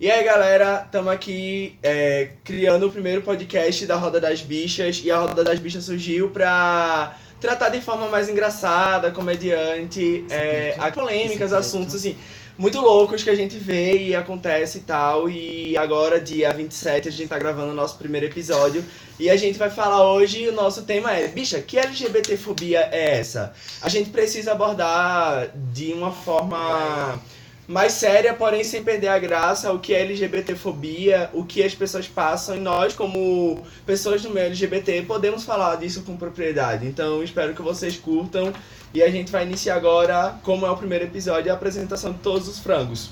E aí, galera, estamos aqui é, criando o primeiro podcast da Roda das Bichas. E a Roda das Bichas surgiu pra tratar de forma mais engraçada, comediante, é, polêmicas, assuntos assim, muito loucos que a gente vê e acontece e tal. E agora, dia 27, a gente tá gravando o nosso primeiro episódio. E a gente vai falar hoje, o nosso tema é, bicha, que LGBTfobia é essa? A gente precisa abordar de uma forma mais séria, porém sem perder a graça, o que é LGBTfobia, o que as pessoas passam, e nós, como pessoas do meio LGBT, podemos falar disso com propriedade. Então, espero que vocês curtam. E a gente vai iniciar agora, como é o primeiro episódio, a apresentação de todos os frangos.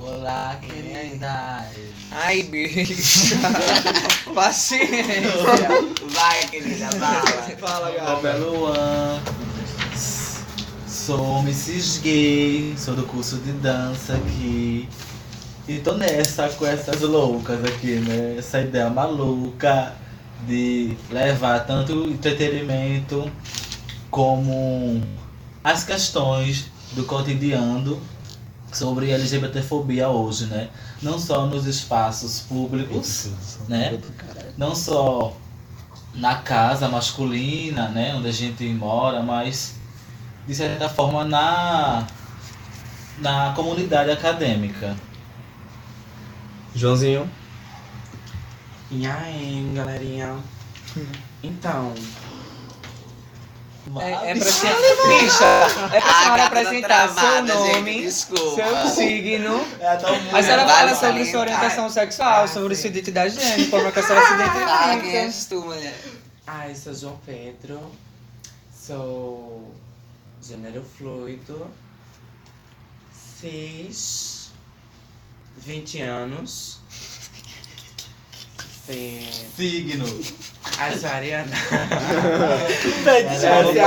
Olá, querida. Ai, bicho. Paciência. Vai, querida, fala. Fala, Meu nome é gata. Luan. Sou Mrs. Gay, sou do curso de dança aqui. E tô nessa com essas loucas aqui, né? Essa ideia maluca de levar tanto entretenimento como as questões do cotidiano sobre LGBTfobia hoje, né? Não só nos espaços públicos, né? Não só na casa masculina, né, onde a gente mora, mas de certa forma na na comunidade acadêmica. Joãozinho. E aí, galerinha? Então. É, é pra se... Bicha, é pra senhora apresentar seu nome, seu signo. É, tão muito A senhora vai, fala sobre sua orientação sexual, sobre sua identidade de gênero, como é que a senhora se Ah, quem identifica. és tu, mulher? Ai, sou João Pedro, sou gênero fluido, cis, 20 anos, signo. Essa é a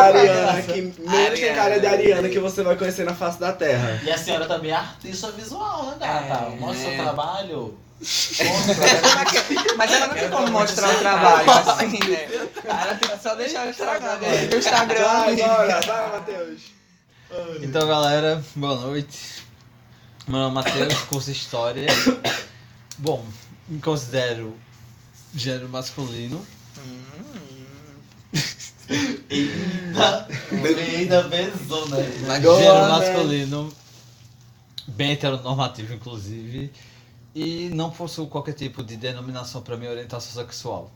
Ariana, que menos tem cara de Ariana que você vai conhecer na face da Terra. E a senhora também é artista visual, né, gata? É, Mostra o né? seu trabalho. Mostra. Mas ela não tem como mostrar o trabalho assim, né? Ela tem que só deixar o Instagram dele. O Instagram. Vai, bora, vai, Matheus. Então, galera, boa noite. Meu nome é Matheus, curso História. Bom, me considero gênero masculino. Eita, eita? Go gênero man. masculino, bem heteronormativo, inclusive. E não possuo qualquer tipo de denominação para minha orientação sexual.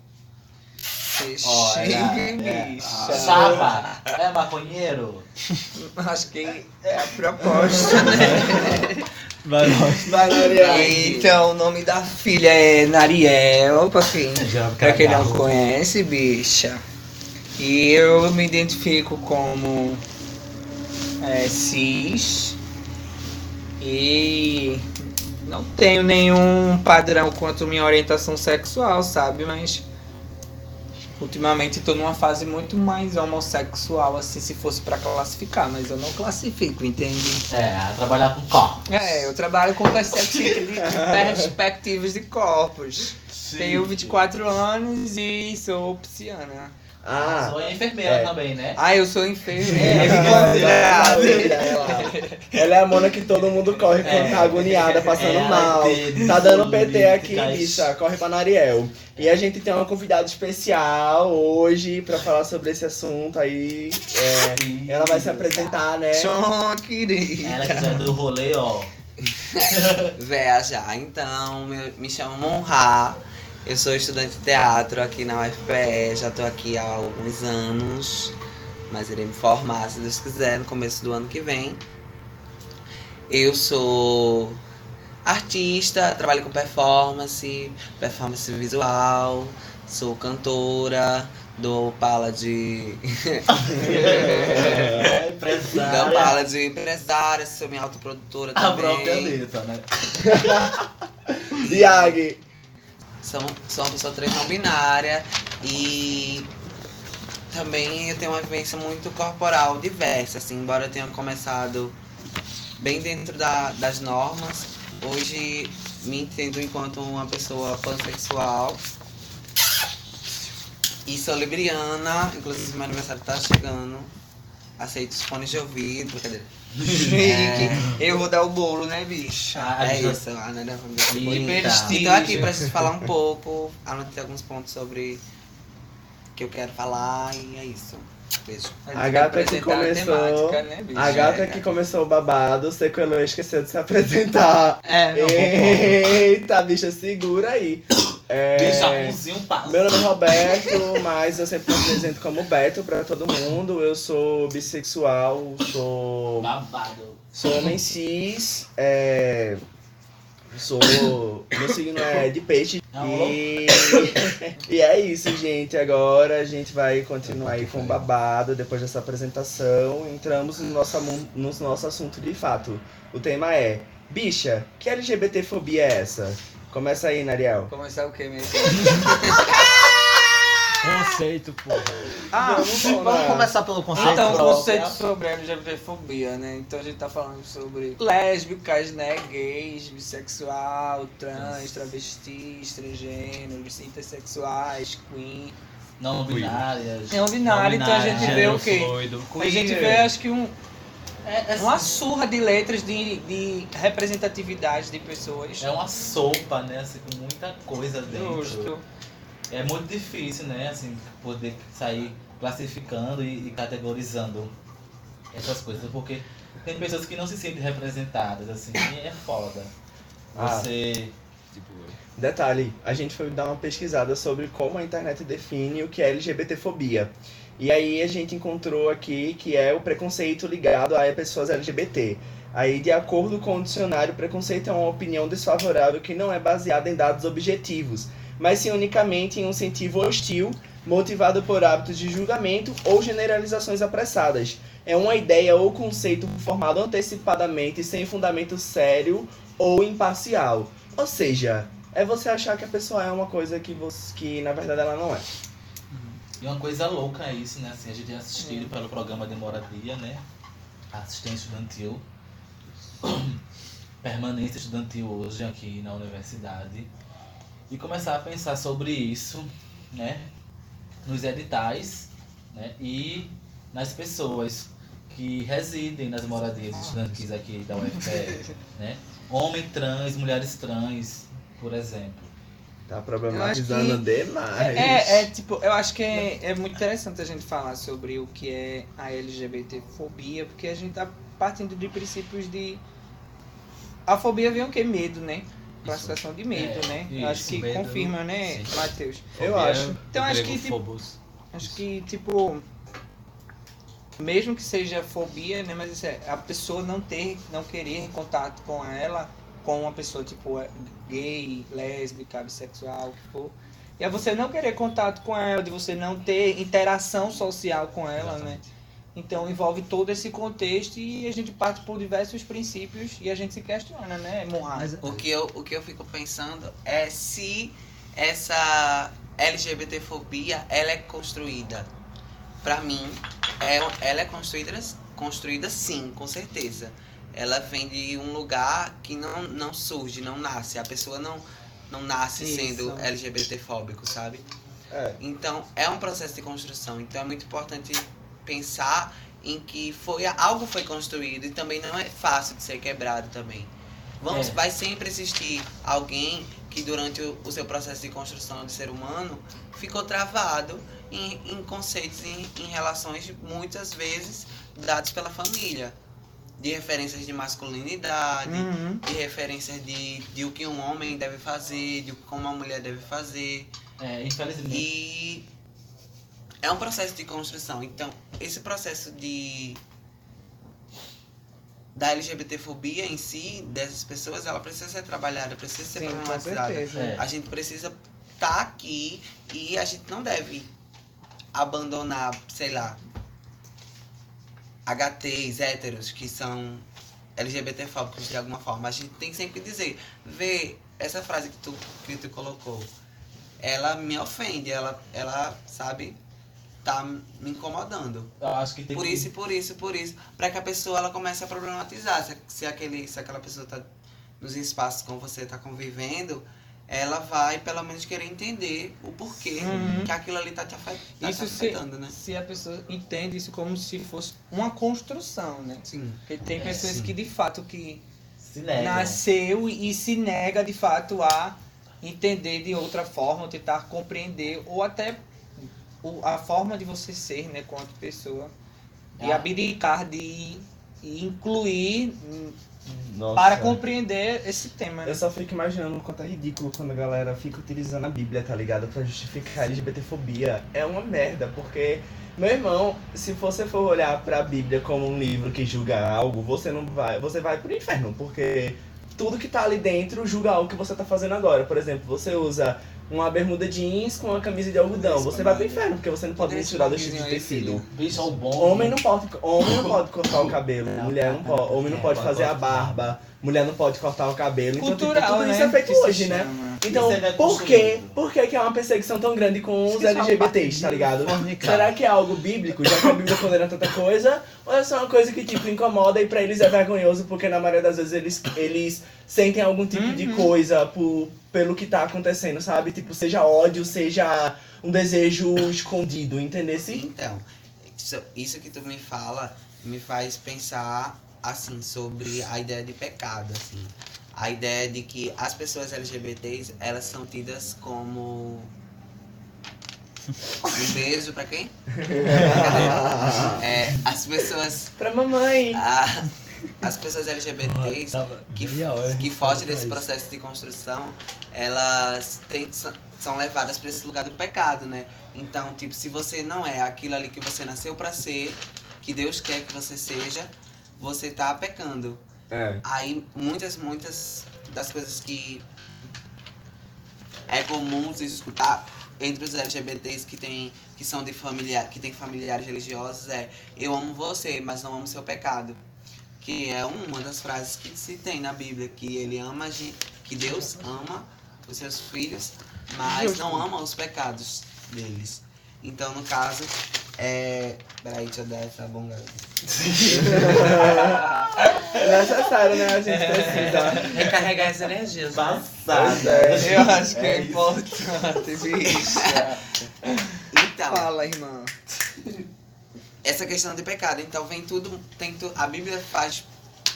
Olha, é, chapa, é maconheiro? Acho que é a proposta, né? Vai. Vai. Então, o nome da filha é Nariel, pra quem, Já pra quem não conhece, bicha. E eu me identifico como é, cis e não tenho nenhum padrão quanto minha orientação sexual, sabe? Mas ultimamente tô numa fase muito mais homossexual, assim, se fosse pra classificar, mas eu não classifico, entende? É, trabalhar com corpo. É, eu trabalho com perspectivas de corpos. Tenho 24 anos e sou pisciana. Ah, Sou enfermeira É. também, né? Ah, eu sou enfermeira. Maravilha, ela. Ela é a mona que todo mundo corre quando tá agoniada, passando É, mal. Tá dando PT aqui, bicha. Corre pra Nariel. E a gente tem uma convidada especial hoje pra falar sobre esse assunto aí. É, ela vai se apresentar, né? Sou querida. Ela que já é do rolê, ó. Véia já. Então, me, me chamo Monra. Eu sou estudante de teatro aqui na UFPE. Já tô aqui há alguns anos. Mas irei me formar, se Deus quiser, no começo do ano que vem. Eu sou artista, trabalho com performance, performance visual. Sou cantora, dou pala de. É, dou empresária. pala de empresária, sou minha autoprodutora A própria também. Anitta, né? Yag. Sou, sou uma pessoa trans não binária e também eu tenho uma vivência muito corporal diversa, assim, embora eu tenha começado bem dentro da- das normas, hoje me entendo enquanto uma pessoa pansexual e sou libriana, inclusive meu aniversário tá chegando. Aceito os fones de ouvido, brincadeira. Chique. Eu vou dar o bolo, né, bicho? A é isso, a Ana. Prestígio. Então aqui pra gente falar um pouco, anotei alguns pontos sobre o que eu quero falar e é isso. Beijo. A gata que a começou- temática, né? A gata É, que começou o babado, Sequelô esqueceu de se apresentar. É, não. Eita, bicha, segura aí. É. Meu nome é Roberto, mas eu sempre me apresento como Beto pra todo mundo. Eu sou bissexual, sou, Babado. sou homem cis, é, sou. Meu signo é de peixe. Um E, e é isso, gente. Agora a gente vai continuar aí com o babado depois dessa apresentação. Entramos no nosso, no nosso assunto de fato. O tema é: Bicha, que LGBTfobia é essa? Começa aí, Nariel. Começar o quê mesmo? Conceito, porra. Ah, Vamos Vamos começar pelo conceito. Então, o conceito sobre a LGBTfobia, né? Então a gente tá falando sobre lésbicas, né? Gays, bissexual, trans, travestis, transgêneros, intersexuais, queen. Não binárias. Não binário, então a gente vê o quê? fluido. A gente vê, acho que um, uma surra de letras de, de representatividade de pessoas. É uma sopa, né? Assim, com muita coisa dentro. Justo. É muito difícil, né? Assim, poder sair classificando e, e categorizando essas coisas, porque tem pessoas que não se sentem representadas, assim, e é foda. Ah. Você. Detalhe, a gente foi dar uma pesquisada sobre como a internet define o que é LGBTfobia. E aí a gente encontrou aqui que é o preconceito ligado a pessoas LGBT. Aí, de acordo com o dicionário, preconceito é uma opinião desfavorável que não é baseada em dados objetivos, mas sim unicamente em um incentivo hostil, motivado por hábitos de julgamento ou generalizações apressadas. É uma ideia ou conceito formado antecipadamente sem fundamento sério ou imparcial. Ou seja, é você achar que a pessoa é uma coisa que, você, que na verdade ela não é. E uma coisa louca é isso, né? Assim, a gente é assistido pelo programa de moradia, né? Assistência estudantil. Permanência estudantil hoje aqui na universidade. E começar a pensar sobre isso, né? Nos editais, né? E nas pessoas que residem nas moradias estudantis aqui da UFPE, né? Homem trans, mulheres trans, por exemplo. Tá problematizando que- demais. É, é, tipo, eu acho que é, é muito interessante a gente falar sobre o que é a LGBTfobia, porque a gente tá partindo de princípios de. A fobia vem o quê? Medo, né? Classificação de medo, É, né? isso, eu acho que medo. confirma, né, Sim. Matheus? Eu acho. Então, acho que, tipo. Acho que, tipo. Mesmo que seja fobia, né? Mas isso é, a pessoa não ter, não querer contato com ela, com uma pessoa, tipo, é, gay, lésbica, bissexual, o que for. E é você não querer contato com ela, de você não ter interação social com ela, né? Então envolve todo esse contexto e a gente parte por diversos princípios e a gente se questiona, né, Murray? O que, eu, o que eu fico pensando é se essa LGBTfobia ela é construída. Pra mim, é, ela é construída, construída sim, com certeza. Ela vem de um lugar que não, não surge, não nasce. A pessoa não, não nasce Isso. sendo LGBTfóbico, sabe? É. Então, é um processo de construção. Então, é muito importante pensar em que foi algo foi construído e também não é fácil de ser quebrado também. Vamos, É. vai sempre existir alguém que durante o, o seu processo de construção de ser humano ficou travado em, em conceitos, em, em relações muitas vezes dados pela família, de referências de masculinidade, Uhum. de referências de, de o que um homem deve fazer, de como uma mulher deve fazer. É, infelizmente. E é um processo de construção. Então, esse processo de da LGBTfobia em si, dessas pessoas, ela precisa ser trabalhada, precisa ser Sim, com problematizada. certeza. É. A gente precisa estar aqui e a gente não deve abandonar, sei lá, HTs, héteros, que são LGBTfóbicos de alguma forma. A gente tem que sempre dizer, vê, essa frase que tu, que tu colocou, ela me ofende, ela, ela sabe, tá me incomodando. Eu acho que tem Por que- isso, por isso, por isso, para que a pessoa ela comece a problematizar. Se, se, aquele, se aquela pessoa tá nos espaços com você tá convivendo, ela vai pelo menos querer entender o porquê Uhum. que aquilo ali tá te afe- tá te Isso se, afetando, né? se a pessoa entende isso como se fosse uma construção, né? Sim. Porque tem É, pessoas sim. que de fato que Se nega. nasceu e se nega de fato a entender de outra forma, ou tentar compreender, ou até o- a forma de você ser, né, quanto pessoa. E Ah. abdicar de incluir Nossa. para compreender esse tema. Né? Eu só fico imaginando o quanto é ridículo quando a galera fica utilizando a Bíblia, tá ligado? Pra justificar a LGBTfobia. É uma merda, porque, meu irmão, se você for olhar pra Bíblia como um livro que julga algo, você não vai. Você vai pro inferno, porque tudo que tá ali dentro julga algo que você tá fazendo agora. Por exemplo, você usa uma bermuda jeans com uma camisa de algodão. Você vai pro inferno, porque você não pode misturar dois tipos de tecido. É. Homem não pode, homem não pode cortar o cabelo, mulher não pode, homem não pode fazer a barba, mulher não pode cortar o cabelo. Então, tipo, Cultural, tudo isso né? é feito que se hoje, né? Então, Isso é por que, construído. por que que é uma perseguição tão grande com os Isso é LGBTs, tá ligado? de. Será que é algo bíblico, já que a Bíblia condena tanta coisa? Ou é só uma coisa que, tipo, incomoda e pra eles é vergonhoso, porque na maioria das vezes eles, eles sentem algum tipo de Uhum. coisa por, pelo que tá acontecendo, sabe? Tipo, seja ódio, seja um desejo escondido, entendeu? Então, isso, isso que tu me fala me faz pensar assim sobre a ideia de pecado, assim. A ideia de que as pessoas LGBTs, elas são tidas como um beijo pra quem? É, as pessoas Pra mamãe. a- as pessoas LGBTs que, que fogem desse processo de construção, elas têm- são- são levadas para esse lugar do pecado, né? Então, tipo, se você não é aquilo ali que você nasceu para ser, que Deus quer que você seja, você tá pecando. É. Aí, muitas, muitas das coisas que é comum se escutar entre os LGBTs que tem que são de familiar, que tem familiares religiosos é eu amo você, mas não amo seu pecado. Que é uma das frases que se tem na Bíblia, que ele ama a gente, que Deus ama os seus filhos, mas não ama os pecados deles. Então, no caso, é. Peraí, deixa eu dar essa bongada. É necessário, né? A gente precisa. Recarregar as energias. né? Passada. é. Eu acho que é, isso. importante, bicha. Então, Fala, irmã. essa questão de pecado. Então vem tudo, tem tu, a Bíblia faz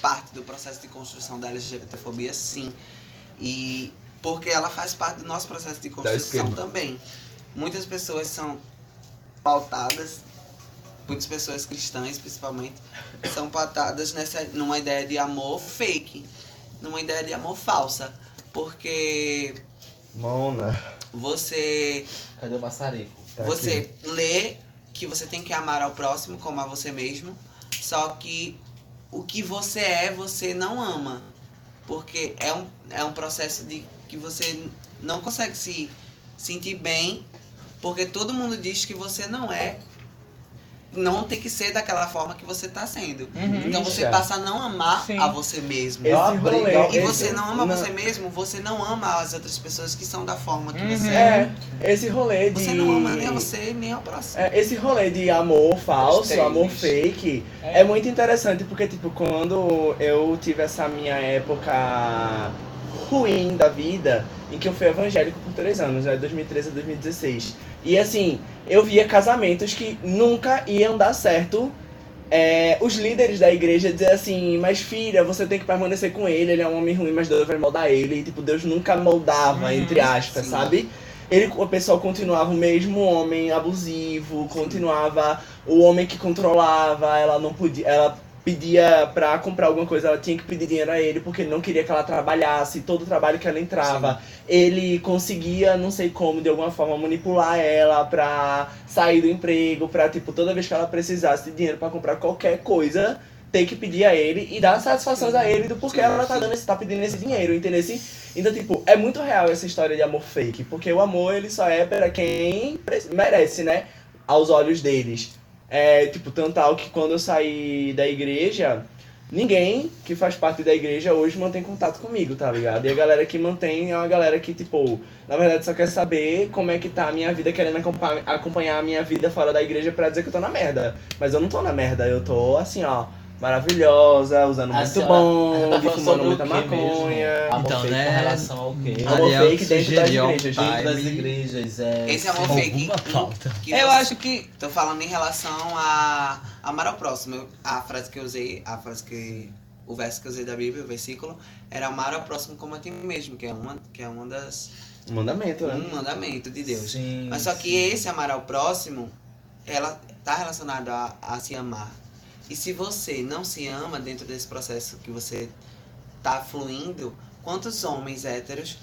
parte do processo de construção da LGBTfobia, sim. E porque ela faz parte do nosso processo de construção também. Muitas pessoas são pautadas, muitas pessoas cristãs principalmente, são pautadas nessa numa ideia de amor fake, numa ideia de amor falsa, porque Mona. você Cadê o maçarico? Tá você lê que você tem que amar ao próximo como a você mesmo, só que o que você é, você não ama. Porque é um, é um processo de que você não consegue se sentir bem, porque todo mundo diz que você não é. Não tem que ser daquela forma que você tá sendo. Uhum. Então você Bicha. passa a não amar Sim. a você mesmo. É rolê, E esse- você não ama não- você mesmo, você não ama as outras pessoas que são da forma que Uhum. você é. É, esse rolê de. Você não ama nem a você, nem ao próximo. É, esse rolê de amor falso, amor fake, é. muito interessante porque, tipo, quando eu tive essa minha época ruim da vida, em que eu fui evangélico por três anos, né? 2013 a 2016. E assim, eu via casamentos que nunca iam dar certo. É, os líderes da igreja dizer assim, mas filha, você tem que permanecer com ele, ele é um homem ruim, mas Deus vai moldar ele. E, tipo, Deus nunca moldava, Uhum, entre aspas, sim. sabe? Ele, o pessoal continuava o mesmo homem abusivo, continuava o homem que controlava, ela não podia, ela pedia pra comprar alguma coisa, ela tinha que pedir dinheiro a ele porque ele não queria que ela trabalhasse, todo o trabalho que ela entrava, ele conseguia, não sei como, de alguma forma manipular ela pra sair do emprego, pra tipo toda vez que ela precisasse de dinheiro pra comprar qualquer coisa, ter que pedir a ele e dar satisfações a ele do porquê Sim, ela tá sim. dando esse, tá pedindo esse dinheiro, entendeu? Assim, então, tipo, é muito real essa história de amor fake, porque o amor, ele só é para quem merece, né? Aos olhos deles. É, tipo, tanto tal que quando eu saí da igreja, ninguém que faz parte da igreja hoje mantém contato comigo, tá ligado? E a galera que mantém é uma galera que, tipo, na verdade só quer saber como é que tá a minha vida, querendo acompa- acompanhar a minha vida fora da igreja pra dizer que eu tô na merda. Mas eu não tô na merda, eu tô assim, ó, maravilhosa, usando A muito senhora- bom, falando fumando muita maconha. Então, fake né? com relação ao quê? Amor Ariel fake dentro das igrejas, Dentro das igrejas, é... Esse é amor fake. Alguma pauta. que Eu você- acho que. Tô falando em relação a amar ao próximo. A frase que eu usei, a frase que. O verso que eu usei da Bíblia, o versículo, era amar ao próximo como a ti mesmo, que é uma, que é uma das. Mandamento, né? um mandamento de Deus. Sim, Mas só que sim. esse amar ao próximo, ela tá relacionado a, a se amar. E se você não se ama dentro desse processo que você tá fluindo, quantos homens héteros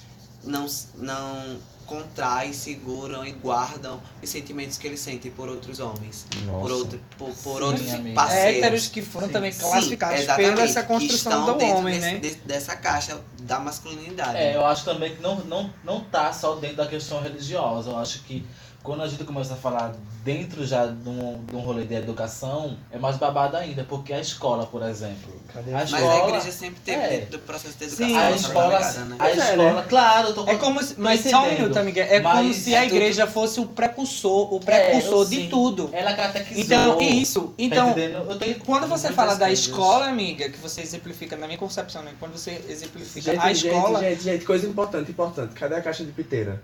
não, não contraem, seguram e guardam os sentimentos que eles sentem por outros homens? Por, outro, por, por Sim, outros amiga. parceiros. Héteros que foram Sim. também Sim, classificados pela essa que construção estão do dentro homem, desse- né? de- dessa caixa da masculinidade. É, eu acho também que não, não, não tá só dentro da questão religiosa. Eu acho que quando a gente começa a falar dentro já de um, de um rolê de educação, é mais babado ainda, porque a escola, por exemplo. Cadê A a Mas escola- a igreja sempre teve é. dentro do processo de educação. Sim, A a tá escola, ligada, né? a é, escola, né? claro, eu tô É como se, mas só um minuto, amiga. É como Mas se a é tudo- igreja fosse o precursor, o precursor eu de sei. tudo. Ela catequizou. Então, isso. Tá Então? Eu tenho quando você fala da escola, amiga, que você exemplifica, na minha concepção, né? Quando você exemplifica Gente, a gente, escola. gente, gente, coisa importante, importante. Cadê a caixa de piteira?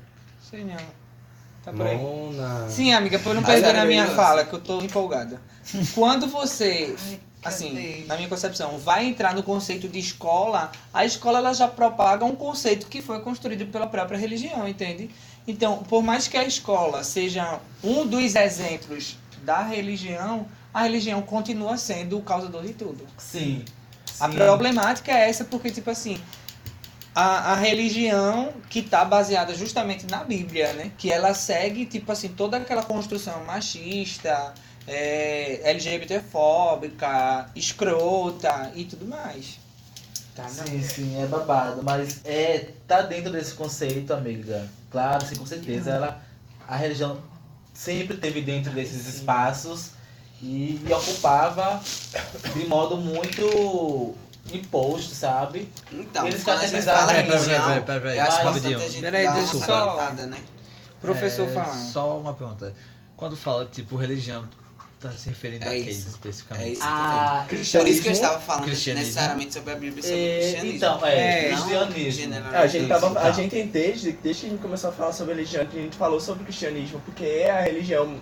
Sei não. Tá por aí. Mona. Sim, amiga, por não Mas perder a minha fala, que eu tô empolgada. Quando você, assim, cadê? na minha concepção, vai entrar no conceito de escola, a escola ela já propaga um conceito que foi construído pela própria religião, entende? Então, por mais que a escola seja um dos exemplos da religião, a religião continua sendo o causador de tudo. Sim. A sim. problemática é essa porque, tipo assim, a, a religião que está baseada justamente na Bíblia, né? Que ela segue, tipo assim, toda aquela construção machista, é, LGBTfóbica, escrota e tudo mais. Tá. Sim, sim, é babado, mas é tá dentro desse conceito, amiga. Claro, sim, com certeza. Ela, a religião sempre teve dentro desses espaços e, e ocupava de modo muito imposto, sabe? Então, Eles em Peraí, Peraí, religião, peraí, peraí, acho rapidinho. Peraí, deixa eu só- né? Professor É, falando. Só uma pergunta. Quando fala, tipo, religião, tá se referindo É a quê isso. especificamente? É isso. Ah, Por isso que eu estava falando Cristianismo. necessariamente sobre a Bíblia e sobre o É, cristianismo. então, é, É, cristianismo. A gente, tava, a Tá. gente desde, desde que a gente começou a falar sobre religião, que a gente falou sobre cristianismo, porque é a religião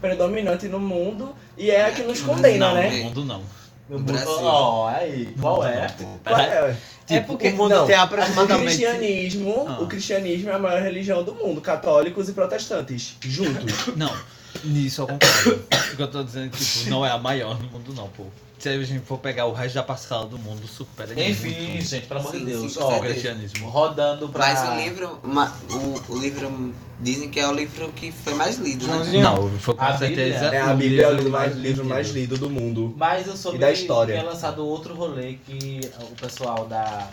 predominante no mundo e é a que nos condena, não, né? no mundo não. No Brasil. Ó, aí, qual é? Qual é? Tipo, porque- o mundo não, tem O aproximadamente... cristianismo, Ah. o cristianismo é a maior religião do mundo, católicos e protestantes, juntos. Não, nisso eu concordo. O que eu tô dizendo é que tipo, não é a maior no mundo não, pô. Se a gente for pegar o resto da parcela do mundo, supera Enfim, muito gente, pelo amor de Deus. Ó, o cristianismo. rodando pra. Mas o livro, ma- o, o livro dizem que é o livro que foi mais lido, né? Joãozinho. Não, foi com A certeza É, a Bíblia é o livro mais, lido. livro mais lido do mundo. Mas eu soube E da história. que é lançado outro rolê que o pessoal da.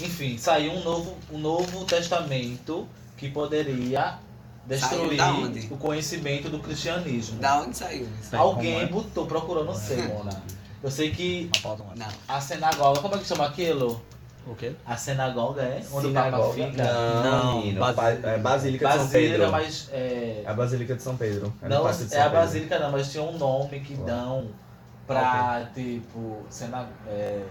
Enfim, saiu um novo, um novo testamento que poderia destruir da onde? o conhecimento do cristianismo. Da onde saiu isso? Alguém botou, procurou, não sei, Mona. Eu sei que. Não. a sinagoga, como é que chama aquilo? O quê? A sinagoga é? Onde o Papa Sinagoga? fica? Não, Não, menino. Bas- Ba- é Basílica de São Basílica, Pedro. mas. É, É a Basílica de São Pedro. É não, São é a Pedro. Basílica não, mas tinha um nome que dão pra, tipo, sina, é,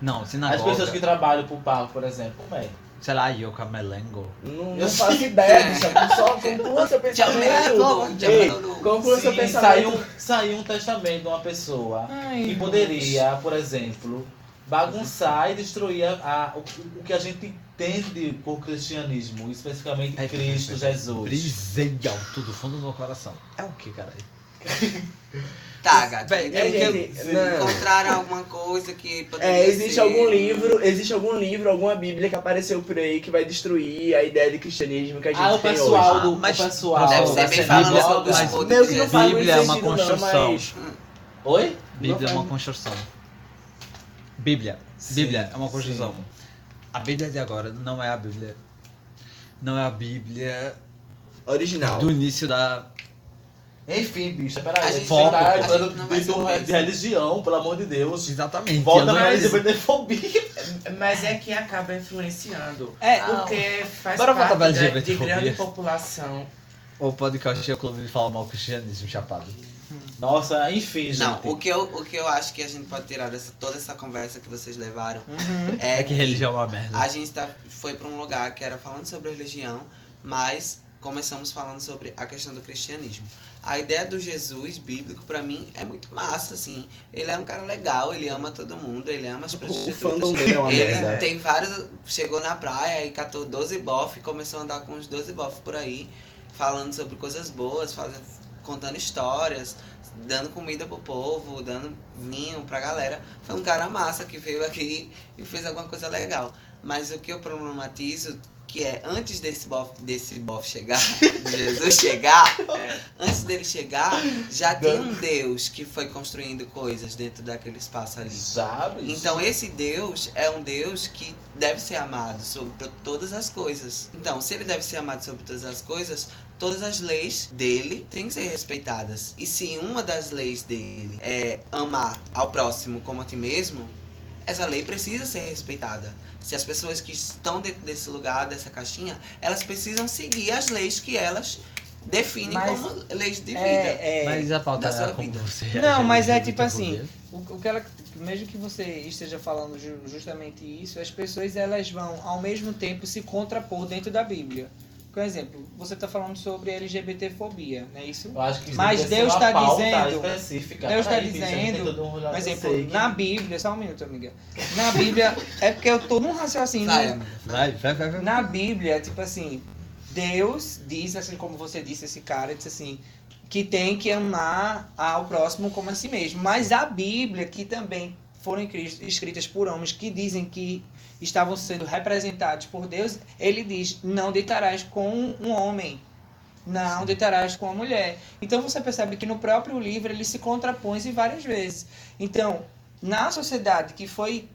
Não, as sinagoga. pessoas que trabalham pro Papa, por exemplo, como é? Sei lá, Yoka Melengo. Não, não faço ideia, bicho. Só conclua seu pensamento. Ei, conclua seu pensamento. saiu, saiu um testamento de uma pessoa Ai, que poderia, por exemplo, bagunçar e destruir a, a- o, o que a gente entende por cristianismo, especificamente Cristo Jesus. Brisei alto do fundo do meu coração. É o que, cara? Tá, gato. É, gente. Encontraram alguma coisa que poderia É, existe ser- algum livro, existe algum livro, alguma bíblia que apareceu por aí que vai destruir a ideia de cristianismo que a gente Ah, o tem pessoal hoje. Mas- o pessoal Deve ser bem falando sobre os mas- que não faz Bíblia é uma construção. Não, mas... Oi? Bíblia é uma construção. Bíblia. Sim, Bíblia é uma construção. sim. A Bíblia de agora não é a Bíblia. Não é a Bíblia Original. do início da. Enfim, bicho, A peraí. Foco. tá a gente falando não vai de, de religião, pelo amor de Deus. Exatamente. Volta pra é- LGBTfobia. Mas é que acaba influenciando. É, Porque faz Bora parte da- de grande população. O podcast é o clube de falar mal cristianismo chapado. Nossa, enfim, gente. Não, o que, eu, o que eu acho que a gente pode tirar dessa toda essa conversa que vocês levaram Uhum. é, É que religião é uma merda. a gente tá, foi pra um lugar que era falando sobre religião, mas começamos falando sobre a questão do cristianismo. A ideia do Jesus bíblico, pra mim, é muito massa, assim. Ele é um cara legal, ele ama todo mundo, ele ama as prostitutas. fandom dele é uma Ele merda. tem vários. Chegou na praia e catou 12 bof, começou a andar com uns 12 bof por aí, falando sobre coisas boas, fazendo, contando histórias, dando comida pro povo, dando vinho pra galera. Foi um cara massa que veio aqui e fez alguma coisa legal. Mas o que eu problematizo, que é antes desse bof, desse bof chegar, de Jesus chegar, antes dele chegar, já tem um Deus que foi construindo coisas dentro daquele espaço ali. Sabe? Então esse Deus é um Deus que deve ser amado sobre to- todas as coisas. Então, se ele deve ser amado sobre todas as coisas, todas as leis dele têm que ser respeitadas. E se uma das leis dele é amar ao próximo como a ti mesmo, essa lei precisa ser respeitada. Se as pessoas que estão dentro desse lugar, dessa caixinha, elas precisam seguir as leis que elas definem Mas como leis de vida. É, é, Mas a pauta da como vida. você. Não, mas é tipo assim, o, o que ela, mesmo que você esteja falando ju- justamente isso, as pessoas elas vão ao mesmo tempo se contrapor dentro da Bíblia. Por exemplo, você está falando sobre LGBTfobia, não é isso? Eu acho que isso Mas Deus tá pauta dizendo- Deus pra tá dizendo, um Por exemplo, que- na Bíblia, só um minuto, amiga. Na Bíblia, é porque eu tô num raciocínio. Vai, amiga. Vai, vai, vai. Na Bíblia, tipo assim, Deus diz, assim como você disse, esse cara, disse assim, que tem que amar ao próximo como a si mesmo. Mas a Bíblia, que também foram escri- escritas por homens que dizem que estavam sendo representados por Deus, ele diz: não deitarás com um homem. Não deitarás com uma mulher. Então você percebe que no próprio livro ele se contrapõe várias vezes. Então, na sociedade que foi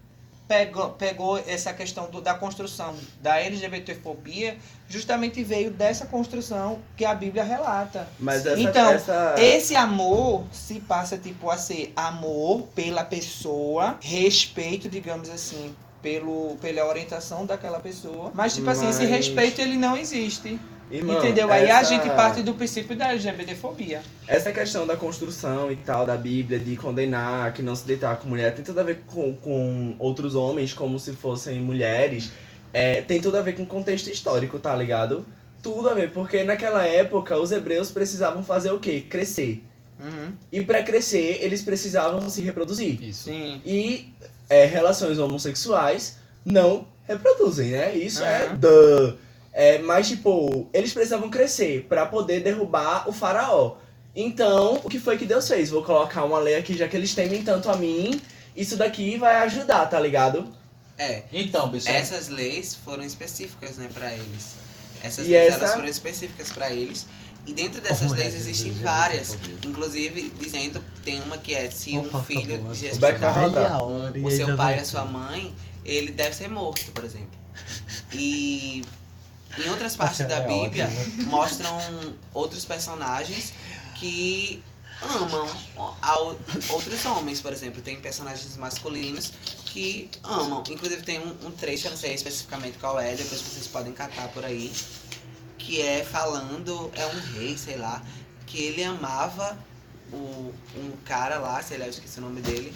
pegou, pegou essa questão do- da construção da LGBTfobia, justamente veio dessa construção que a Bíblia relata. Mas essa, Então, essa... Esse amor se passa tipo a ser amor pela pessoa, respeito, digamos assim, pelo, pela orientação daquela pessoa. Mas tipo assim, esse Mas- respeito ele não existe. Irmão, entendeu? Aí a essa- gente parte do princípio da LGBTfobia. Essa questão da construção e tal, da Bíblia, de condenar, que não se deitar com mulher, tem tudo a ver com, com outros homens como se fossem mulheres. É, tem tudo a ver com contexto histórico, tá ligado? Tudo a ver, porque naquela época os hebreus precisavam fazer o quê? Crescer. Uhum. E pra crescer, eles precisavam se reproduzir. Isso. Sim. E é, relações homossexuais não reproduzem, né? Isso é Aham. duh. É, mas, tipo, eles precisavam crescer pra poder derrubar o faraó. Então, o que foi que Deus fez? Vou colocar uma lei aqui, já que eles temem tanto a mim. Isso daqui vai ajudar, tá ligado? É, Então, pessoal. Essas leis foram específicas, né, para eles. Essas E leis essa- elas foram específicas para eles. E dentro dessas é leis existem Jesus várias, inclusive dizendo que tem uma que é se Opa, um filho acabou. de O seu pai e a sua mãe, ele deve ser morto, por exemplo. E em outras partes Essa da é Bíblia ótima. mostram outros personagens que amam ao- outros homens, por exemplo. Tem personagens masculinos que amam. Inclusive tem um, um trecho, eu não sei especificamente qual é, depois vocês podem catar por aí, que é falando, é um rei, sei lá, que ele amava o, um cara lá, sei lá, eu esqueci o nome dele.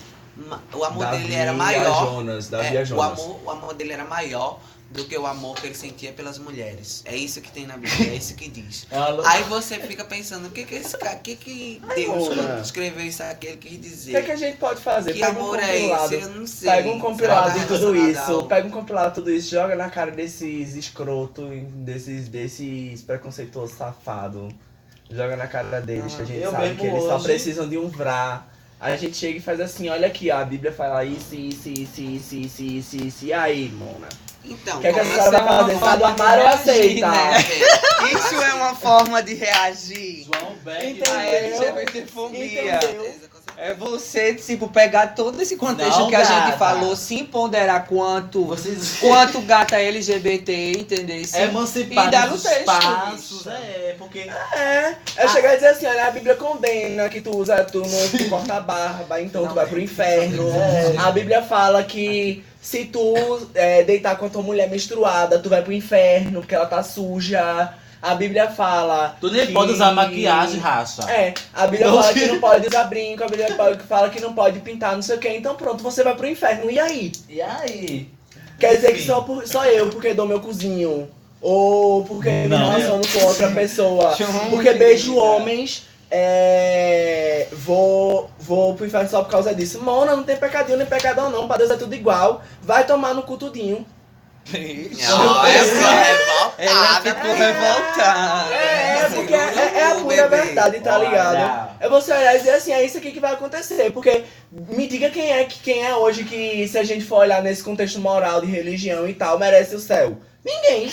O amor Davi dele era maior. Jonas, Davi É, a o, Jonas. amor, o amor dele era maior do que o amor que ele sentia pelas mulheres. É isso que tem na Bíblia, é isso que diz. É Aí você fica pensando, o que que esse cara, o que que Deus quando escreveu isso aqui, ele quis O dizer? que, é que a gente pode fazer? Que Pega um amor é compilado. esse? Eu não sei. Pega um compilado de tudo isso, ao- pega um compilado de tudo isso, joga na cara desses escroto, desses, desses preconceituosos safados. Joga na cara deles, que a gente Eu sabe que eles só precisam de um vrá. Aí a gente chega e faz assim, olha aqui, ó, a Bíblia fala isso, isso, isso, isso, isso, isso, isso, e aí, mona? Então, que, é que a senhora vai é uma fazer? Sai do armário ou aceita? né? Isso é uma forma de reagir. João Beck. Entendeu? A LGBTfobia. Entendeu? É você, tipo, pegar todo esse contexto Não, que a gata. gente falou, se ponderar quanto, Vocês. quanto gata LGBT, entendeu? Se- Emancipar E texto, espaços, é, porque É, é chegar e dizer assim, olha, a Bíblia condena que tu usa, tu não tu corta a barba, então tu vai pro inferno. A Bíblia fala que se tu é, deitar com a tua mulher menstruada, tu vai pro inferno, porque ela tá suja. A Bíblia fala. Tu nem que- pode usar maquiagem, racha. É, a Bíblia fala que não pode usar brinco, a Bíblia fala- que não pode pintar, não sei o que. Então pronto, você vai pro inferno. E aí? E aí? Quer dizer que só, por, só eu, porque dou meu cozinho. Ou porque me Não. relaciono com outra pessoa. Porque beijo querida. homens. É, vou, vou pro inferno só por causa disso. Mona, não tem pecadinho nem pecadão, não. Pra Deus é tudo igual. Vai tomar no cu tudinho. Não, é só revoltada. Ela ficou revoltada. É, é, porque é, é a pura verdade, tá ligado? É você olhar e dizer assim, é isso aqui que vai acontecer. Porque me diga quem é que quem é hoje que, se a gente for olhar nesse contexto moral de religião e tal, merece o céu. Ninguém.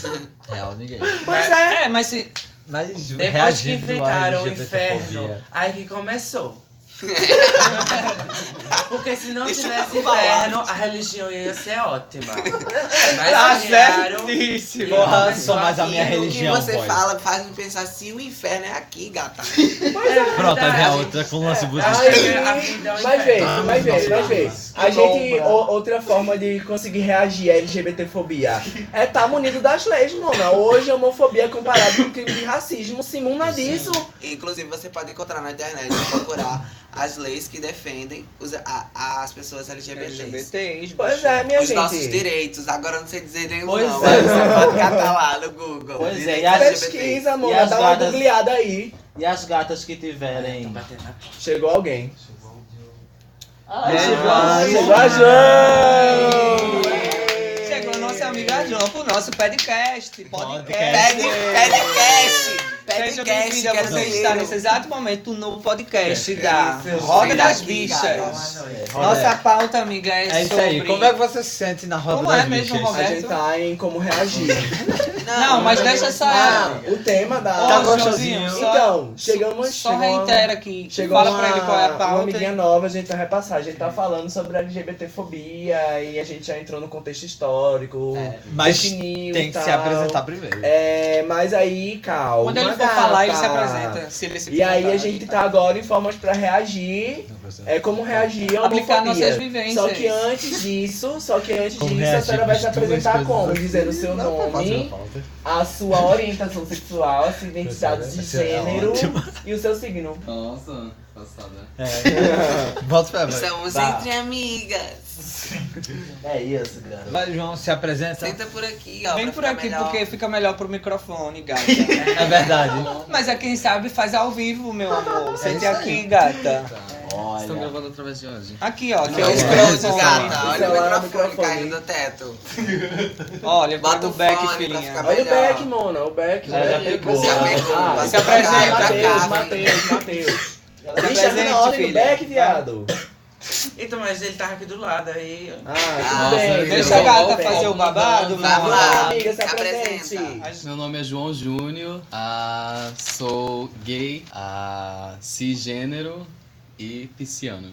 Real, ninguém. Pois é. É, mas se. Mas Depois que inventaram o inferno, aí que começou. Porque se não Deixa tivesse eu falar. inferno, a religião ia ser ótima. Mas Tá criaram- certíssimo. Porra, só mais a minha religião, O que você boy. fala faz me pensar se o inferno é aqui, gata. Pronto, aí vem a verdade. outra com o lance budista. Aí, A vida é ver, inferno. vai ver, vai ver. A Que gente, lombra. o- outra forma de conseguir reagir à LGBTfobia é estar munido das leis, mano. Hoje, a homofobia é comparada com crime de racismo, se imuna disso. Inclusive, você pode encontrar na internet e procurar as leis que defendem os- a- as pessoas LGBTs. LGBTs. Pois é, minha Os gente. nossos direitos. Agora não sei dizer nenhum Pois não, é. mas você pode catar lá no Google. Pois é, e as-. Pesquisa, E mano. as Dá uma gatas- googleada aí. E as gatas que tiverem. Porta. Chegou alguém. Ai, É, chegou ah, Chegou a João! Chegou a nossa amiga João pro nosso podcast. Podcast. Podcast. Pede, pede cash. Pede Seja bem-vinda, quero você está dinheiro. nesse exato momento no podcast da Roda das Bichas. Nossa pauta, amiga, é, É isso sobre... aí. Como é que você se sente na roda Como das é mesmo, bichas? A Roberto? gente tá em como reagir. Não, mas deixa só... Ah, o tema da. Tá gostosinho? Então, chegamos. Só uma- reitera aqui. Chegou Fala uma, pra ele qual é a uma pauta. amiguinha nova, a gente vai repassar. A gente tá falando sobre a LGBTfobia e a gente já entrou no contexto histórico. Mas definiu tem e que se apresentar primeiro. É, mas aí, calma. Quando ele for gata. falar, ele se apresenta. Se ele se E aí a gente tá agora em formas pra reagir. É como reagir a Aplicar homofobia. nossas vivências. Só que antes disso, só que antes Como disso, a senhora vai se apresentar como? Dizendo o seu fazer nome, a sua orientação sexual, a sua identidade de gênero e o seu signo. Nossa, passada. É. Volta pra. Estamos Tá. entre amigas. É isso, cara. Vai, João, se apresenta. Senta por aqui, ó. Vem por aqui melhor. porque fica melhor pro microfone, gata. É verdade. Mas é quem sabe faz ao vivo, meu amor. Sente isso aí. aqui, gata. Estão Olha. gravando através de onde? Aqui, ó. Que é o microfone. gata. Olha o microfone, caindo do teto. Olha, Bota o back, filhinha. Olha o. Beck, mona, o Beck. Já- já pegou. Já pegou. Ah, se apresenta, Matheus. Matheus, Matheus. Se tá do filha. Beck, viado. Então, mas ele tava aqui do lado aí. Ah, Ah, tudo bem. Deixa a gata fazer o babado, mano. lá. Amiga, se Se apresente. apresenta. Meu nome é João Júnior, ah, sou gay, ah, cisgênero e pisciano.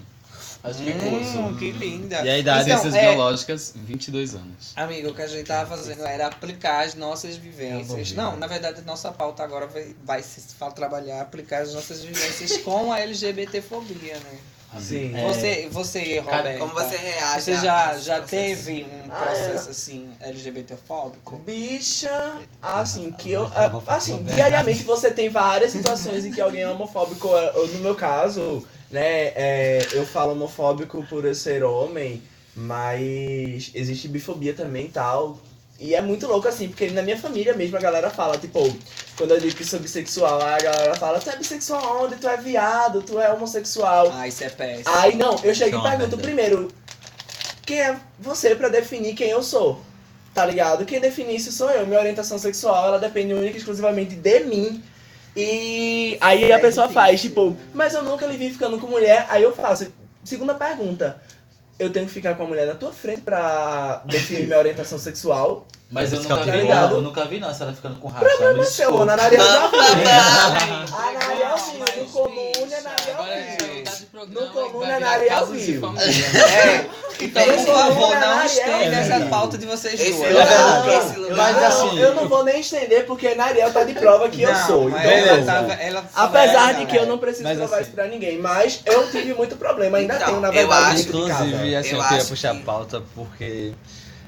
Acho que Hum, curso. que linda. E a idade? Então, Ciências é, biológicas, 22 anos. Amigo, o que a gente tava fazendo era aplicar as nossas vivências. Eu Não, na verdade, nossa pauta agora vai, vai se trabalhar, aplicar as nossas vivências com a LGBTfobia, né? Sim. É. Você, você, Roberta, Como você reage você já, já teve um Ah, processo assim LGBTfóbico? Bicha, assim, que eu. ah, Assim, diariamente você tem várias situações em que alguém é homofóbico. Eu, No meu caso, né, é, eu falo homofóbico por eu ser homem, mas existe bifobia também e tal. E é muito louco assim, porque na minha família mesmo a galera fala, tipo, quando eu digo que sou bissexual, a galera fala, tu é bissexual onde? Tu é viado, tu é homossexual. Ah, isso é péssimo. Aí não, eu chego é e uma pergunto primeiro, quem é você pra definir quem eu sou? Tá ligado? Quem define isso sou eu. Minha orientação sexual, ela depende única e exclusivamente de mim. E aí a pessoa faz, tipo, mas eu nunca lhe vi ficando com mulher. Aí eu faço, segunda pergunta. Eu tenho que ficar com a mulher na tua frente pra definir minha orientação sexual. Mas eu nunca vi, ligado? eu nunca vi não, a senhora ficando com racha. Problema Me seu, desculpa. Ana Nariel já viu. Vamos, A Nariel viu, no comum, a Nariel Agora é viu. No comum, vai virar Nariel casos de viu. É, então, por favor, não estenda essa pauta de vocês Esse lugar- Não, esse lugar- Mas não, assim, eu não vou nem estender porque Nariel tá de prova que eu Não, sou. mas Então, ela tava- ela Apesar de que eu é. não preciso Mas provar assim- isso pra ninguém, mas eu tive muito problema, ainda Então, tenho, na eu verdade, acho- de casa. Inclusive, assim, Eu eu queria acho puxar a que- pauta porque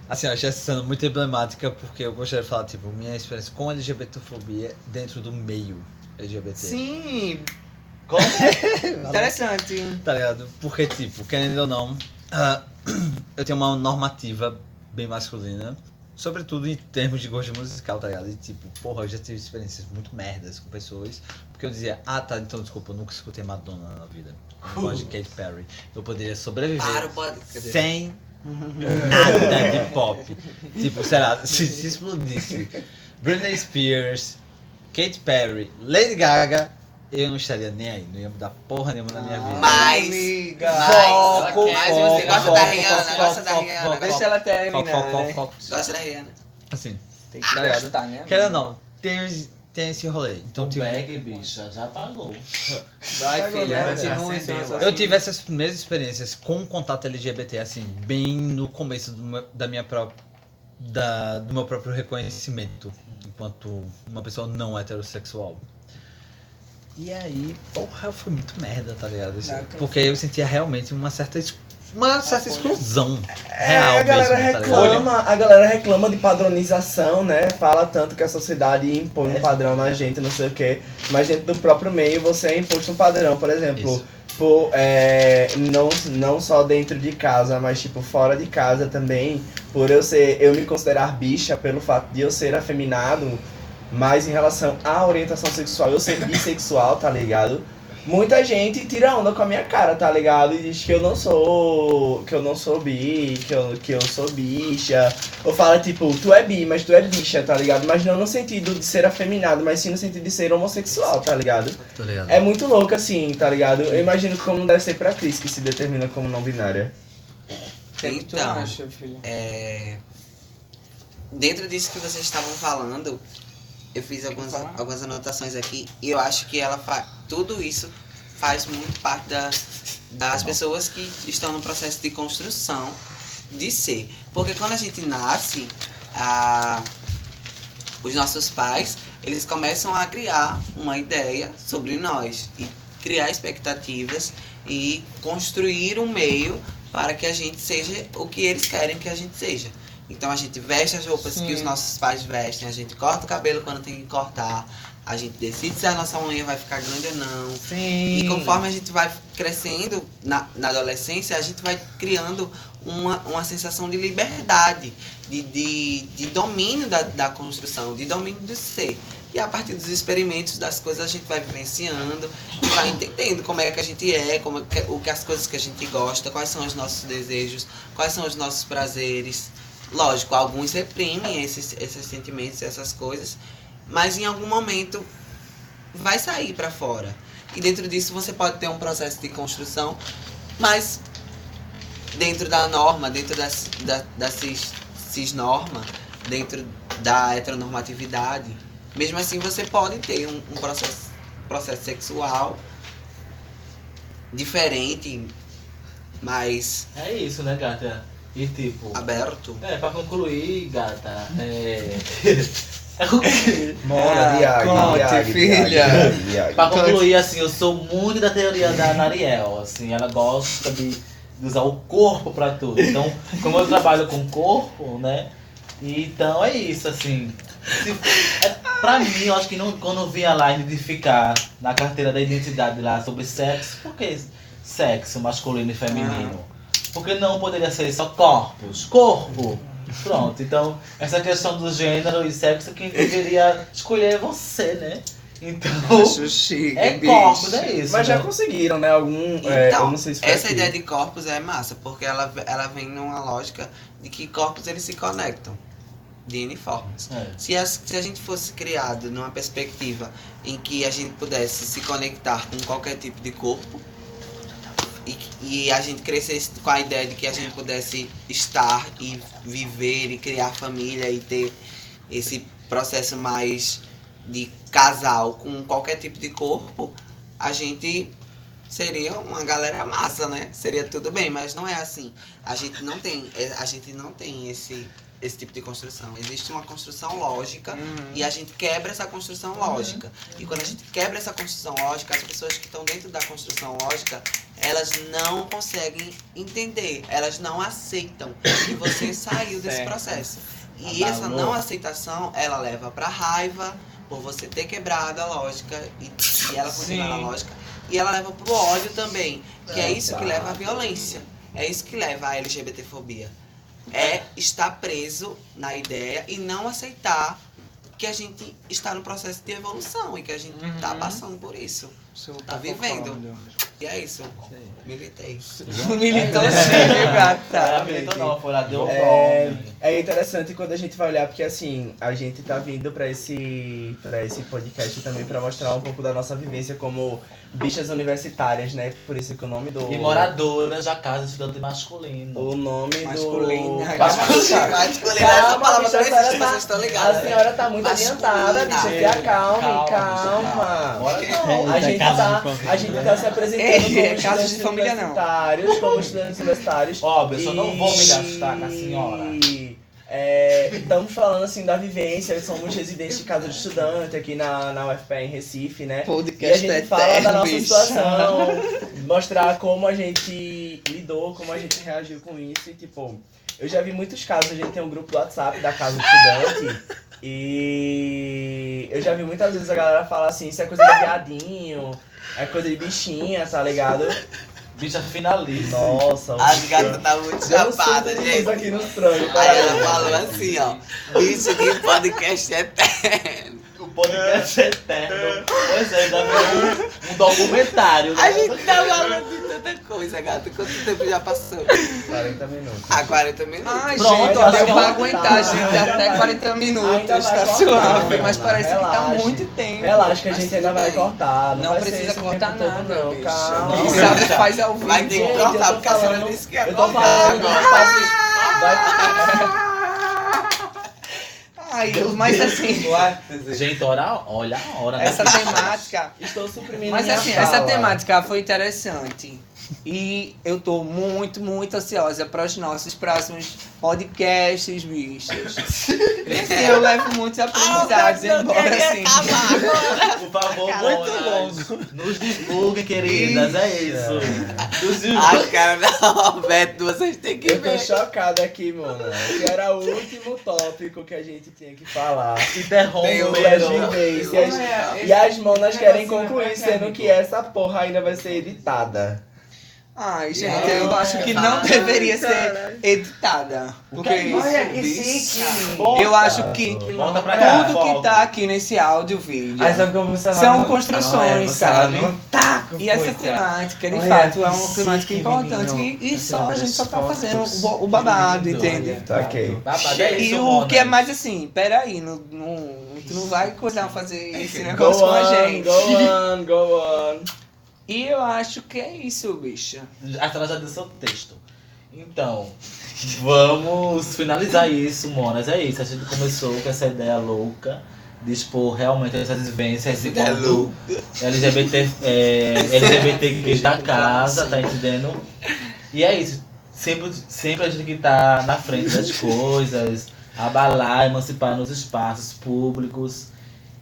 Assim, eu achei essa cena muito emblemática porque eu gostaria de falar, tipo, minha experiência com LGBTfobia dentro do meio LGBT. Sim, Como? interessante. Tá ligado? Porque, tipo, querendo ou não, ah, eu tenho uma normativa bem masculina, sobretudo em termos de gosto musical, tá ligado? E, tipo, porra, eu já tive experiências muito merdas com pessoas, porque eu dizia, ah, tá, então desculpa, eu nunca escutei Madonna na vida. Eu gosto de Katy Perry. Eu poderia sobreviver Para, pode. sem nada de pop. Tipo, sei lá, se, se explodisse Britney Spears, Katy Perry, Lady Gaga, eu não estaria nem aí, não ia mudar porra nenhuma na minha vida. Mas. Amiga. Mas, Foco, mas você foco, gosta foco, da Rihanna, foco, gosta da foco, Rihanna. foco, Deixa ela terminar, foco, né? foco. Gosta da Rihanna. Assim, Tem que gostar, né? querendo ou não, tem, tem esse rolê. Então, O tipo, bag, bicha, já pagou. Vai, filha, Vai, continue acendeu. seu eu tive essas primeiras experiências com contato LGBT, assim, bem no começo do meu- da minha própria. Da, do meu próprio reconhecimento enquanto uma pessoa não heterossexual. E aí, porra, foi muito merda, tá ligado? Porque eu sentia realmente uma certa, uma certa exclusão É, real a galera mesmo, tá reclama, a galera reclama de padronização, né? Fala tanto que a sociedade impõe um padrão na gente, não sei o quê. Mas dentro do próprio meio você é imposto um padrão, por exemplo, Isso. por, é, não, não só dentro de casa, mas tipo fora de casa também, por eu ser, eu me considerar bicha pelo fato de eu ser afeminado, mas em relação à orientação sexual, eu ser bissexual, tá ligado? Muita gente tira onda com a minha cara, tá ligado? E diz que eu não sou. que eu não sou bi, que eu, que eu sou bicha. Ou fala tipo, tu é bi, mas tu é bicha, tá ligado? Mas não no sentido de ser afeminado, mas sim no sentido de ser homossexual, tá ligado? Tá ligado? É muito louco assim, tá ligado? Eu imagino como deve ser pra Cris, que se determina como não binária. Então? É, dentro disso que vocês estavam falando, eu fiz algumas, algumas anotações aqui e eu acho que ela fa tudo isso faz muito parte da, das pessoas que estão no processo de construção de ser. Porque quando a gente nasce, a, os nossos pais, eles começam a criar uma ideia sobre nós e criar expectativas e construir um meio para que a gente seja o que eles querem que a gente seja. Então a gente veste as roupas Sim. que os nossos pais vestem, a gente corta o cabelo quando tem que cortar, a gente decide se a nossa unha vai ficar grande ou não. Sim. E conforme a gente vai crescendo na, na adolescência, a gente vai criando uma, uma sensação de liberdade, de, de, de domínio da, da construção, de domínio do ser. E a partir dos experimentos das coisas a gente vai vivenciando vai entendendo como é que a gente é, como é o que as coisas que a gente gosta, quais são os nossos desejos, quais são os nossos prazeres. Lógico, alguns reprimem esses, esses sentimentos, essas coisas, mas em algum momento vai sair para fora. E dentro disso você pode ter um processo de construção, mas dentro da norma, dentro das, da, da cis, cisnorma, dentro da heteronormatividade, mesmo assim você pode ter um, um processo, processo sexual diferente, mais É isso, né, gata? E tipo. aberto. É, pra concluir, gata, é. Mona, Ah, Diag, conte, filha. Diag, pra concluir, assim, eu sou muito da teoria da Nariel, assim, ela gosta de, de usar o corpo pra tudo. Então, como eu trabalho com corpo, né? Então é isso, assim. Se, é, pra mim, eu acho que não, quando eu vi a line de ficar na carteira da identidade lá sobre sexo, por que sexo masculino e feminino? Porque não poderia ser só corpos, corpo. Pronto, então essa questão do gênero e sexo quem deveria escolher é você, né? Então, Acho chique, é bicho. corpos, é isso. Mas já né? conseguiram, né? Algum. é, Então, eu não sei se foi essa aqui. ideia de corpos é massa, porque ela, ela vem numa lógica de que corpos eles se conectam de N formas. É. Se, as, se a gente fosse criado numa perspectiva em que a gente pudesse se conectar com qualquer tipo de corpo e, a gente crescesse com a ideia de que a gente pudesse estar e viver e criar família e ter esse processo mais de casal com qualquer tipo de corpo, a gente seria uma galera massa, né? Seria tudo bem, mas não é assim. A gente não tem, é, a gente não tem esse esse tipo de construção. Existe uma construção lógica Uhum. e a gente quebra essa construção lógica. E quando a gente quebra essa construção lógica, as pessoas que estão dentro da construção lógica elas não conseguem entender, elas não aceitam que você saiu desse Certo. processo. E essa Abalou. não aceitação, ela leva pra raiva por você ter quebrado a lógica e, e ela continuar na lógica. E ela leva pro ódio também, que é isso que leva à violência. É isso que leva à LGBTfobia. É estar preso na ideia e não aceitar que a gente está no processo de evolução e que a gente tá Uhum. passando por isso. Sou Tá vivendo. E é isso. Militei. Militou sim, gata? Militou não, É, é interessante quando a gente vai olhar, porque assim, a gente tá vindo pra esse, pra esse podcast também pra mostrar um pouco da nossa vivência como bichas universitárias, né? Por isso que o nome do. E moradoras da casa estudante masculino. O nome Masculina. do. Mas masculina, essa Calma, palavra bicha, não a senhora existe, tá- vocês estão A ligados. senhora tá muito Masculina. adiantada, bicha. Se acalme, Calma, calma. Bora não. A gente, tá, de família. a gente tá se apresentando É, como é estudantes de família, não. universitários, como estudantes universitários. Óbvio, eu só não vou me gastar com a senhora. É, estamos falando assim da vivência, somos residentes de casa de estudante aqui na, na UFPE em Recife, né? E a Podcast gente fala da nossa bicho. situação, mostrar como a gente lidou, como a gente reagiu com isso. E tipo, eu já vi muitos casos, a gente tem um grupo do WhatsApp da casa do estudante. E eu já vi muitas vezes a galera falar assim, isso é coisa de viadinho, é coisa de bichinha, tá ligado? Bicha finalista. Nossa, As gatas tá muito chapada, Isso gente. aqui nos trancos. Aí ela falou assim, ó. Bicho de podcast eterno. O podcast é eterno. Pois é, ainda veio um, um documentário. A né? gente tá falando de tanta coisa, gata. Quanto tempo já passou? 40 minutos. Ah, 40 minutos. Ai, Pronto, gente, deu pra ela aguentar, tá. gente, Ainda até vai- 40 ainda minutos, vai tá cortar, suave, mas parece que tá muito tempo. Relaxa que a gente Mas ainda vai cortar. Não, Não vai precisa cortar tempo todo, nada, não. Calma. Quem sabe faz ao vivo. Vai ter que cortar, eu tô porque a senhora falando- disse que ia Eu tô cortar falando do Ai, mas assim, Gente, olha, olha a hora, né? essa temática Estou suprimindo Mas minha assim, fala. essa temática foi interessante. E eu tô muito, muito ansiosa para os nossos próximos podcasts, bichos. E assim, eu levo muitos aprendizados embora, assim. Por favor, Muito Monas, Nos divulguem, queridas. É isso. Nos divulguem. A cara da Roberto, vocês têm que Eu tô ver. chocada aqui, mano. Que era o último tópico que a gente tinha que falar. Interrompe as vivências. E as monas querem concluir, sendo que essa porra ainda vai ser editada. Ai, gente, eu acho que não deveria ser editada. Porque Olha que chique. eu acho que Volta pra cá. tudo que tá aqui nesse áudio vídeo Aí sabe como você são construções, sabe? Taco, E essa temática, de Olha fato, é uma temática chique, importante menino. e, e só a gente só tá fazendo o, bo- o babado, entende? Tá ok. Babado, é E isso, o Mona. que é mais assim, peraí, não, não, tu não vai coisar fazer esse Go negócio com a gente. go on, go on. E eu acho que é isso, bicha. A senhora já deu seu texto. Então, vamos finalizar isso, Monas. É isso. A gente começou com essa ideia louca de expor realmente essas vivências enquanto LGBT, é, LGBTQs da casa, tá entendendo? E é isso. Sempre, sempre a gente que tá na frente das coisas, abalar, emancipar nos espaços públicos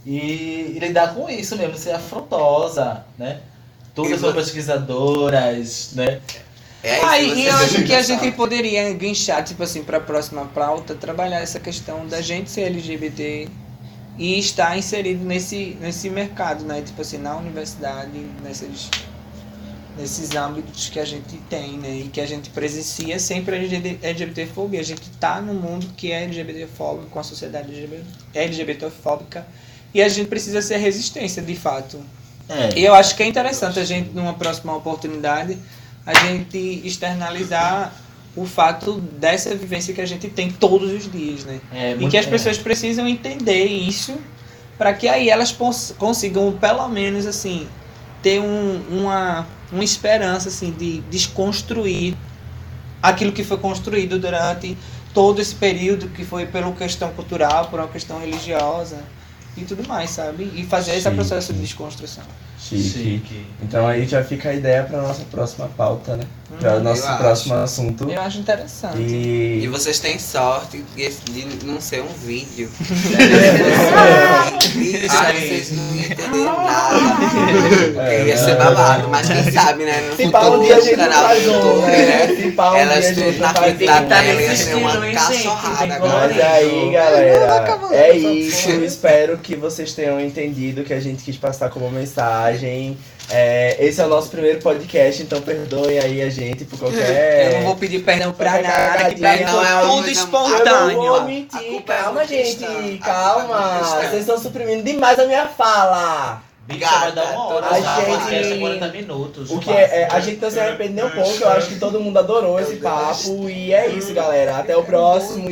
e, e lidar com isso mesmo, ser afrontosa, né? Todas são pesquisadoras, né? É isso, Ah, e, e eu acho que a gente poderia guinchar, tipo assim, pra próxima pauta, trabalhar essa questão da gente ser LGBT e estar inserido nesse, nesse mercado, né? Tipo assim, na universidade, nesses, nesses âmbitos que a gente tem, né? E que a gente presencia sempre a LGBTfobia. A gente tá num mundo que é LGBTfóbico, com a sociedade LGBT LGBTfóbica, e a gente precisa ser resistência, de fato. É. E eu acho que é interessante a gente, numa próxima oportunidade, a gente externalizar o fato dessa vivência que a gente tem todos os dias, né? É, e que as é. pessoas precisam entender isso para que aí elas consigam, pelo menos, assim, ter um- uma, uma esperança, assim, de desconstruir aquilo que foi construído durante todo esse período, que foi pela questão cultural, por uma questão religiosa e tudo mais, sabe? E fazer esse processo de desconstrução. Chique. Chique. Então aí já fica a ideia pra nossa próxima pauta, né? para o nosso próximo assunto. Eu acho interessante. E E vocês têm sorte de não ser um vídeo. É. Ai. vocês não iam entender nada. Ia ser babado, mas quem sabe, né? No futuro, não canal do YouTube, né? né? Elas tudo não na frente da tela ia ser uma cachorrada agora. Mas aí, galera, é isso. Espero que vocês tenham entendido o que a gente quis passar como mensagem. É, esse é o nosso primeiro podcast, então perdoem aí a gente por qualquer. Eu não vou pedir perdão pra Qualquer nada, que. Não, é tudo coisa- Eu não vou espontâneo. Mentir, é calma, muito gente, é calma. Vocês estão suprimindo demais a minha fala. Vai dar uma hora, A gente- podcast é 40 minutos. O que é, é, a gente não se arrepende nem um pouco, eu acho que todo mundo adorou esse papo. E é isso, galera. Até o próximo.